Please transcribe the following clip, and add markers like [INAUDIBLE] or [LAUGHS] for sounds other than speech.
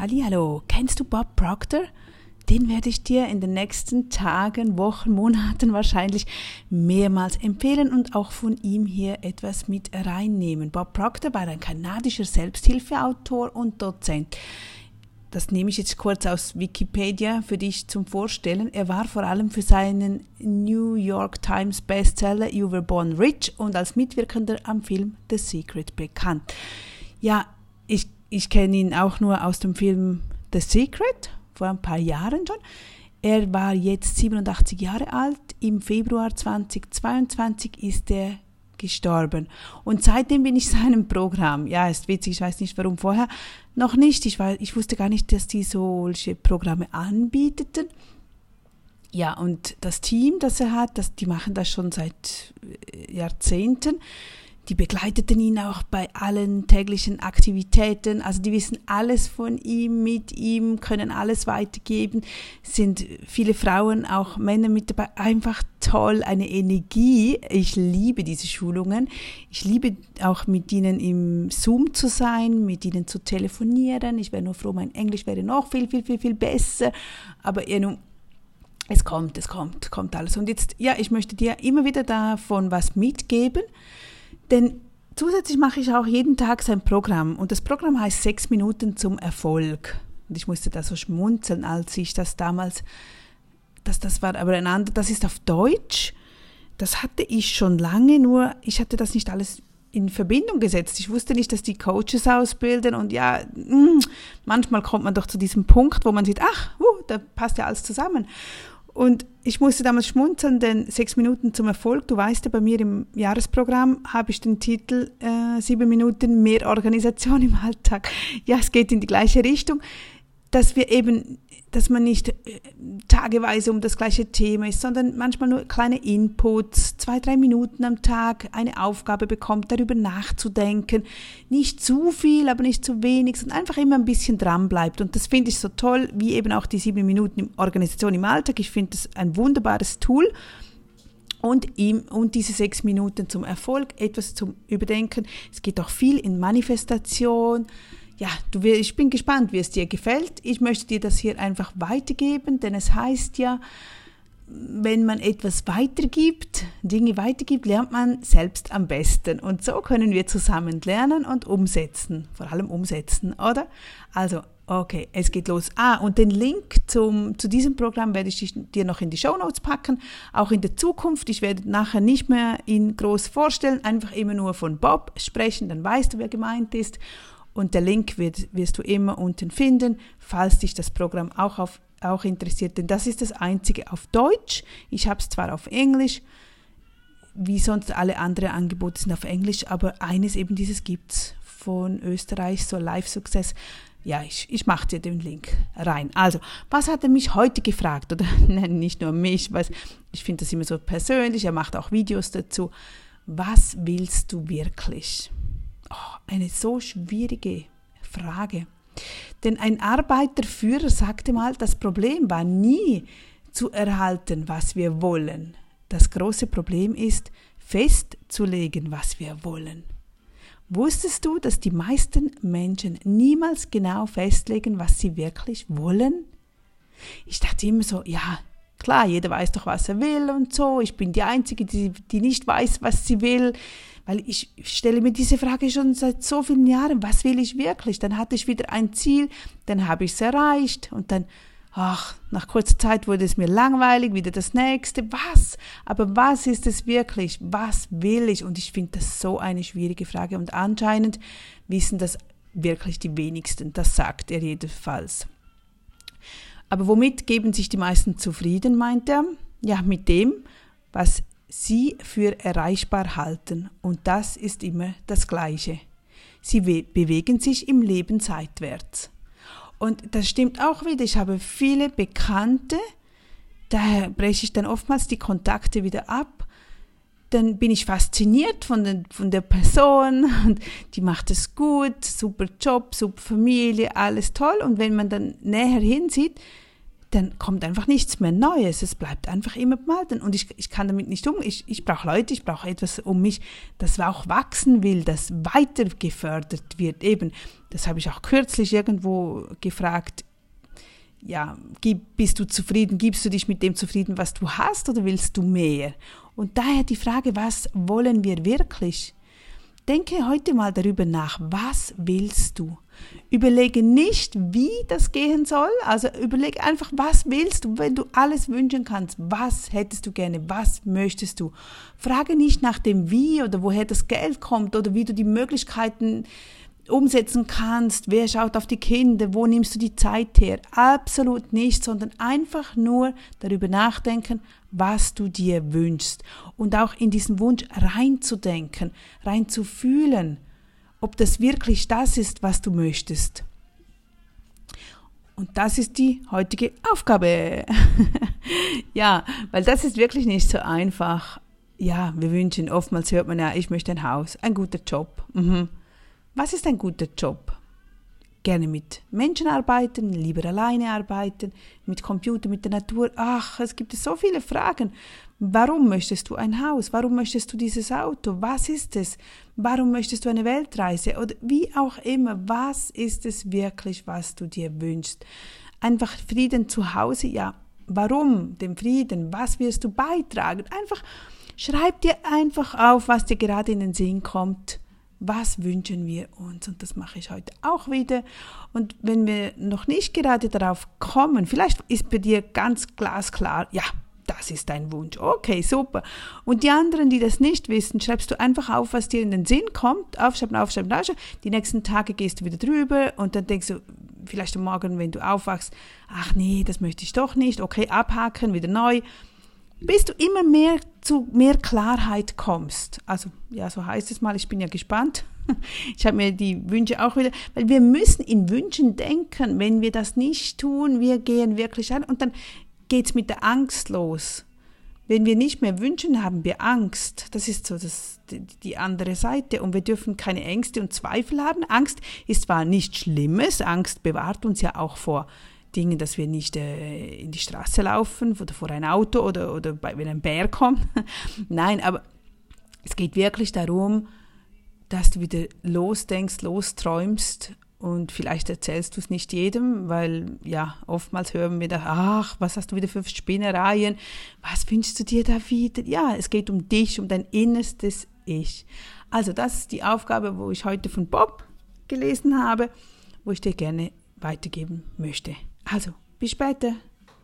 Hallo, kennst du Bob Proctor? Den werde ich dir in den nächsten Tagen, Wochen, Monaten wahrscheinlich mehrmals empfehlen und auch von ihm hier etwas mit reinnehmen. Bob Proctor war ein kanadischer Selbsthilfeautor und Dozent. Das nehme ich jetzt kurz aus Wikipedia für dich zum Vorstellen. Er war vor allem für seinen New York Times Bestseller You Were Born Rich und als Mitwirkender am Film The Secret bekannt. Ja, ich, ich kenne ihn auch nur aus dem Film The Secret vor ein paar Jahren schon. Er war jetzt 87 Jahre alt. Im Februar 2022 ist er gestorben. Und seitdem bin ich seinem Programm. Ja, ist witzig, ich weiß nicht warum vorher noch nicht. Ich, war, ich wusste gar nicht, dass die solche Programme anbieteten. Ja, und das Team, das er hat, das, die machen das schon seit äh, Jahrzehnten die begleiteten ihn auch bei allen täglichen Aktivitäten. Also die wissen alles von ihm, mit ihm, können alles weitergeben. sind viele Frauen, auch Männer mit dabei. Einfach toll, eine Energie. Ich liebe diese Schulungen. Ich liebe auch mit ihnen im Zoom zu sein, mit ihnen zu telefonieren. Ich wäre nur froh, mein Englisch wäre noch viel, viel, viel, viel besser. Aber ihr nun, es kommt, es kommt, kommt alles. Und jetzt, ja, ich möchte dir immer wieder davon was mitgeben. Denn zusätzlich mache ich auch jeden Tag sein Programm und das Programm heißt Sechs Minuten zum Erfolg. Und ich musste da so schmunzeln, als ich das damals, das, das war aber ein anderes, das ist auf Deutsch. Das hatte ich schon lange, nur ich hatte das nicht alles in Verbindung gesetzt. Ich wusste nicht, dass die Coaches ausbilden und ja, mm, manchmal kommt man doch zu diesem Punkt, wo man sieht, ach, uh, da passt ja alles zusammen. Und ich musste damals schmunzeln, denn sechs Minuten zum Erfolg, du weißt ja, bei mir im Jahresprogramm habe ich den Titel äh, sieben Minuten mehr Organisation im Alltag. Ja, es geht in die gleiche Richtung, dass wir eben dass man nicht äh, tageweise um das gleiche Thema ist, sondern manchmal nur kleine Inputs, zwei, drei Minuten am Tag eine Aufgabe bekommt, darüber nachzudenken. Nicht zu viel, aber nicht zu wenig, sondern einfach immer ein bisschen dran bleibt. Und das finde ich so toll, wie eben auch die sieben Minuten Organisation im Alltag. Ich finde das ein wunderbares Tool. Und, ihm, und diese sechs Minuten zum Erfolg, etwas zum Überdenken. Es geht auch viel in Manifestation, ja, du, ich bin gespannt, wie es dir gefällt. Ich möchte dir das hier einfach weitergeben, denn es heißt ja, wenn man etwas weitergibt, Dinge weitergibt, lernt man selbst am besten. Und so können wir zusammen lernen und umsetzen. Vor allem umsetzen, oder? Also, okay, es geht los. Ah, und den Link zum, zu diesem Programm werde ich dir noch in die Show Notes packen. Auch in der Zukunft. Ich werde nachher nicht mehr ihn groß vorstellen, einfach immer nur von Bob sprechen, dann weißt du, wer gemeint ist und der Link wird, wirst du immer unten finden, falls dich das Programm auch, auf, auch interessiert. Denn das ist das einzige auf Deutsch. Ich habe es zwar auf Englisch, wie sonst alle anderen Angebote sind auf Englisch, aber eines eben dieses gibt es von Österreich, so Live Success. Ja, ich, ich mache dir den Link rein. Also, was hat er mich heute gefragt? Oder [LAUGHS] nein, nicht nur mich, weil ich finde das immer so persönlich, er macht auch Videos dazu. Was willst du wirklich? Eine so schwierige Frage. Denn ein Arbeiterführer sagte mal, das Problem war nie zu erhalten, was wir wollen. Das große Problem ist, festzulegen, was wir wollen. Wusstest du, dass die meisten Menschen niemals genau festlegen, was sie wirklich wollen? Ich dachte immer so, ja, klar, jeder weiß doch, was er will und so. Ich bin die Einzige, die, die nicht weiß, was sie will. Weil ich stelle mir diese Frage schon seit so vielen Jahren, was will ich wirklich? Dann hatte ich wieder ein Ziel, dann habe ich es erreicht und dann, ach, nach kurzer Zeit wurde es mir langweilig, wieder das nächste. Was? Aber was ist es wirklich? Was will ich? Und ich finde das so eine schwierige Frage und anscheinend wissen das wirklich die wenigsten. Das sagt er jedenfalls. Aber womit geben sich die meisten zufrieden, meint er? Ja, mit dem, was sie für erreichbar halten, und das ist immer das Gleiche. Sie bewegen sich im Leben seitwärts. Und das stimmt auch wieder. Ich habe viele Bekannte, daher breche ich dann oftmals die Kontakte wieder ab. Dann bin ich fasziniert von, den, von der Person [LAUGHS] und die macht es gut, super Job, super Familie, alles toll. Und wenn man dann näher hinsieht, dann kommt einfach nichts mehr Neues. Es bleibt einfach immer beim Und ich, ich kann damit nicht um. Ich, ich brauche Leute, ich brauche etwas um mich, das auch wachsen will, das weiter gefördert wird. Eben, das habe ich auch kürzlich irgendwo gefragt. Ja, bist du zufrieden? Gibst du dich mit dem zufrieden, was du hast, oder willst du mehr? Und daher die Frage, was wollen wir wirklich? Denke heute mal darüber nach, was willst du? Überlege nicht, wie das gehen soll, also überlege einfach, was willst du, wenn du alles wünschen kannst, was hättest du gerne, was möchtest du. Frage nicht nach dem Wie oder woher das Geld kommt oder wie du die Möglichkeiten umsetzen kannst, wer schaut auf die Kinder, wo nimmst du die Zeit her? Absolut nicht, sondern einfach nur darüber nachdenken, was du dir wünschst. Und auch in diesen Wunsch reinzudenken, reinzufühlen, ob das wirklich das ist, was du möchtest. Und das ist die heutige Aufgabe. [LAUGHS] ja, weil das ist wirklich nicht so einfach. Ja, wir wünschen, oftmals hört man ja, ich möchte ein Haus, ein guter Job. Mhm. Was ist ein guter Job? Gerne mit Menschen arbeiten, lieber alleine arbeiten, mit Computer, mit der Natur. Ach, es gibt so viele Fragen. Warum möchtest du ein Haus? Warum möchtest du dieses Auto? Was ist es? Warum möchtest du eine Weltreise? Oder wie auch immer, was ist es wirklich, was du dir wünschst? Einfach Frieden zu Hause, ja. Warum den Frieden? Was wirst du beitragen? Einfach schreib dir einfach auf, was dir gerade in den Sinn kommt was wünschen wir uns? Und das mache ich heute auch wieder. Und wenn wir noch nicht gerade darauf kommen, vielleicht ist bei dir ganz glasklar, ja, das ist dein Wunsch. Okay, super. Und die anderen, die das nicht wissen, schreibst du einfach auf, was dir in den Sinn kommt. Aufschreiben, aufschreiben, aufschreiben. Die nächsten Tage gehst du wieder drüber und dann denkst du, vielleicht am Morgen, wenn du aufwachst, ach nee, das möchte ich doch nicht. Okay, abhaken, wieder neu bis du immer mehr zu mehr Klarheit kommst. Also, ja, so heißt es mal, ich bin ja gespannt. [LAUGHS] Ich habe mir die Wünsche auch wieder, weil wir müssen in Wünschen denken. Wenn wir das nicht tun, wir gehen wirklich an und dann geht es mit der Angst los. Wenn wir nicht mehr wünschen, haben wir Angst. Das ist so das, die, andere Seite. Und wir dürfen keine Ängste und Zweifel haben. Angst ist zwar nichts Schlimmes, Angst bewahrt uns ja auch vor Dingen, dass wir nicht äh, in die Straße laufen oder vor ein Auto oder, oder bei, wenn ein Bär kommt. [LAUGHS] Nein, aber es geht wirklich darum, dass du wieder losdenkst, losträumst und vielleicht erzählst du es nicht jedem, weil ja, oftmals hören wir da, ach, was hast du wieder für Spinnereien? Was wünschst du dir da wieder? Ja, es geht um dich, um dein innerstes Ich. Also das ist die Aufgabe, wo ich heute von Bob gelesen habe, wo ich dir gerne weitergeben möchte. Also, bis später.